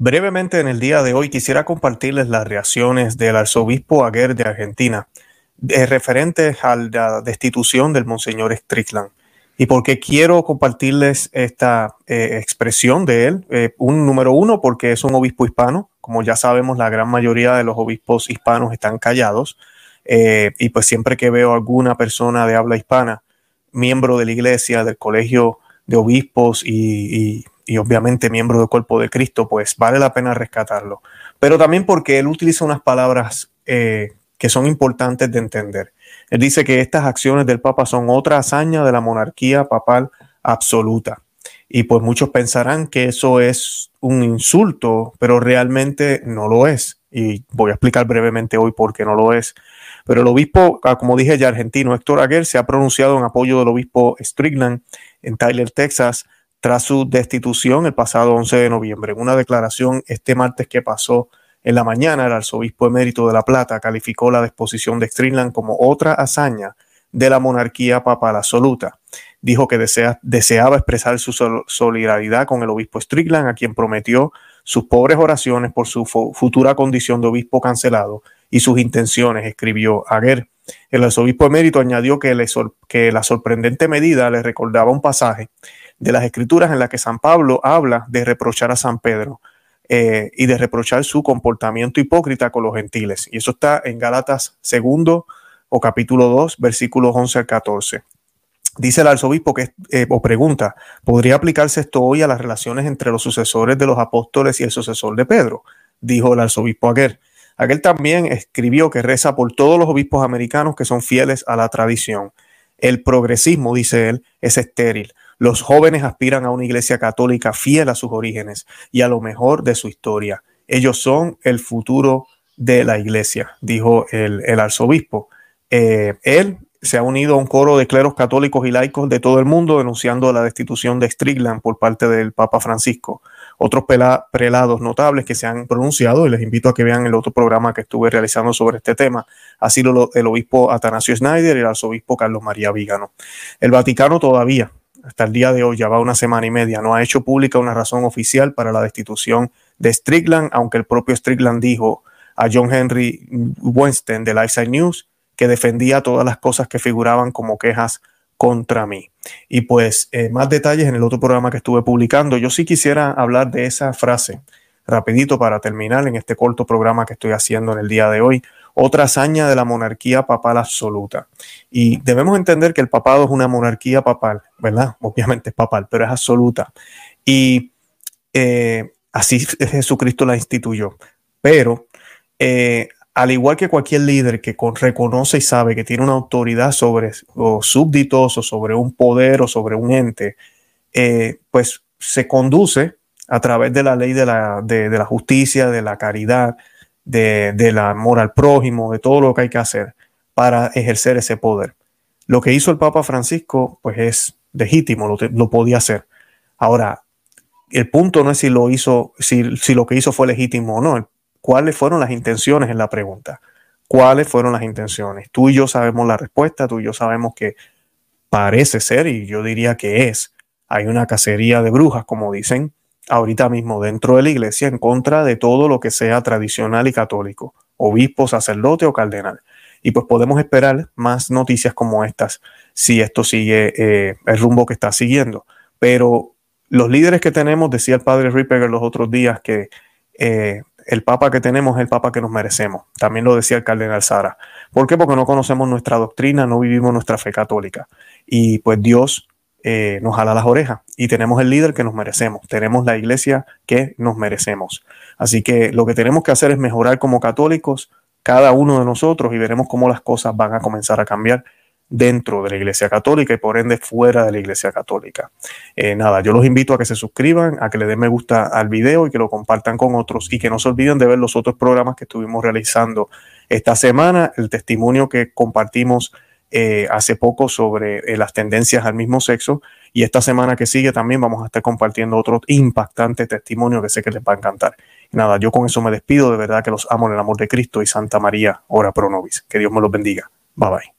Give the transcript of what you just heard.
Brevemente en el día de hoy quisiera compartirles las reacciones del arzobispo Aguer de Argentina eh, referente a la destitución del Monseñor Strickland. Y porque quiero compartirles esta eh, expresión de él, eh, un número uno, porque es un obispo hispano. Como ya sabemos, la gran mayoría de los obispos hispanos están callados. y pues siempre que veo alguna persona de habla hispana, miembro de la iglesia, del colegio de obispos y obviamente miembro del cuerpo de Cristo, pues vale la pena rescatarlo. Pero también porque él utiliza unas palabras eh, que son importantes de entender. Él dice que estas acciones del Papa son otra hazaña de la monarquía papal absoluta. Y pues muchos pensarán que eso es un insulto, pero realmente no lo es. Y voy a explicar brevemente hoy por qué no lo es. Pero el obispo, ah, como dije ya argentino, Héctor Aguer, se ha pronunciado en apoyo del obispo Strickland en Tyler, Texas, tras su destitución el pasado 11 de noviembre. En una declaración este martes que pasó en la mañana, el arzobispo emérito de La Plata calificó la disposición de Strickland como otra hazaña de la monarquía papal absoluta. Dijo que deseaba expresar su solidaridad con el obispo Strickland, a quien prometió sus pobres oraciones por su futura condición de obispo cancelado y sus intenciones, escribió Aguer. El arzobispo emérito añadió que, que la sorprendente medida le recordaba un pasaje de las escrituras en la que San Pablo habla de reprochar a San Pedro eh, y de reprochar su comportamiento hipócrita con los gentiles. Y eso está en Gálatas segundo o capítulo 2, versículos 11 al 14. Dice el arzobispo que, eh, o pregunta, ¿podría aplicarse esto hoy a las relaciones entre los sucesores de los apóstoles y el sucesor de Pedro? Dijo el arzobispo Aguer. Aquel también escribió que reza por todos los obispos americanos que son fieles a la tradición. El progresismo, dice él, es estéril. Los jóvenes aspiran a una iglesia católica fiel a sus orígenes y a lo mejor de su historia. Ellos son el futuro de la iglesia, dijo el, arzobispo. Eh, él se ha unido a un coro de cleros católicos y laicos de todo el mundo denunciando la destitución de Strickland por parte del Papa Francisco. Otros prelados notables que se han pronunciado, y les invito a que vean el otro programa que estuve realizando sobre este tema, ha sido el obispo Atanasio Schneider y el arzobispo Carlos María Vígano. El Vaticano todavía hasta el día de hoy, ya va una semana y media, no ha hecho pública una razón oficial para la destitución de Strickland, aunque el propio Strickland dijo a John Henry Weinstein de Lifeside News que defendía todas las cosas que figuraban como quejas contra mí. Y pues eh, más detalles en el otro programa que estuve publicando. Yo sí quisiera hablar de esa frase rapidito para terminar en este corto programa que estoy haciendo en el día de hoy otra hazaña de la monarquía papal absoluta. Y debemos entender que el papado es una monarquía papal, ¿verdad? Obviamente es papal, pero es absoluta. Y eh, así Jesucristo la instituyó. Pero eh, al igual que cualquier líder que reconoce y sabe que tiene una autoridad sobre los súbditos o sobre un poder o sobre un ente, eh, pues se conduce a través de la ley de la justicia, de la caridad, de, del amor al prójimo, de todo lo que hay que hacer para ejercer ese poder. Lo que hizo el Papa Francisco, pues es legítimo, lo, podía hacer. Ahora, el punto no es si lo hizo, si, si lo que hizo fue legítimo o no. ¿Cuáles fueron las intenciones en la pregunta? ¿Cuáles fueron las intenciones? Tú y yo sabemos la respuesta, tú y yo sabemos que parece ser, y yo diría que es, hay una cacería de brujas, como dicen, ahorita mismo dentro de la iglesia en contra de todo lo que sea tradicional y católico, obispo, sacerdote o cardenal. Y pues podemos esperar más noticias como estas si esto sigue eh, el rumbo que está siguiendo. Pero los líderes que tenemos, decía el padre Rippeger los otros días, que eh, el papa que tenemos es el papa que nos merecemos. También lo decía el cardenal Sara. ¿Por qué? Porque no conocemos nuestra doctrina, no vivimos nuestra fe católica. Y pues Dios eh, nos jala las orejas y tenemos el líder que nos merecemos, tenemos la iglesia que nos merecemos. Así que lo que tenemos que hacer es mejorar como católicos cada uno de nosotros y veremos cómo las cosas van a comenzar a cambiar dentro de la Iglesia Católica y por ende fuera de la Iglesia Católica. Eh, nada, yo los invito a que se suscriban, a que le den me gusta al video y que lo compartan con otros y que no se olviden de ver los otros programas que estuvimos realizando esta semana, el testimonio que compartimos eh, hace poco sobre eh, las tendencias al mismo sexo y esta semana que sigue también vamos a estar compartiendo otro impactante testimonio que sé que les va a encantar. nada, yo con eso me despido, de verdad que los amo en el amor de Cristo y Santa María, ora pro nobis. Que Dios me los bendiga. Bye bye.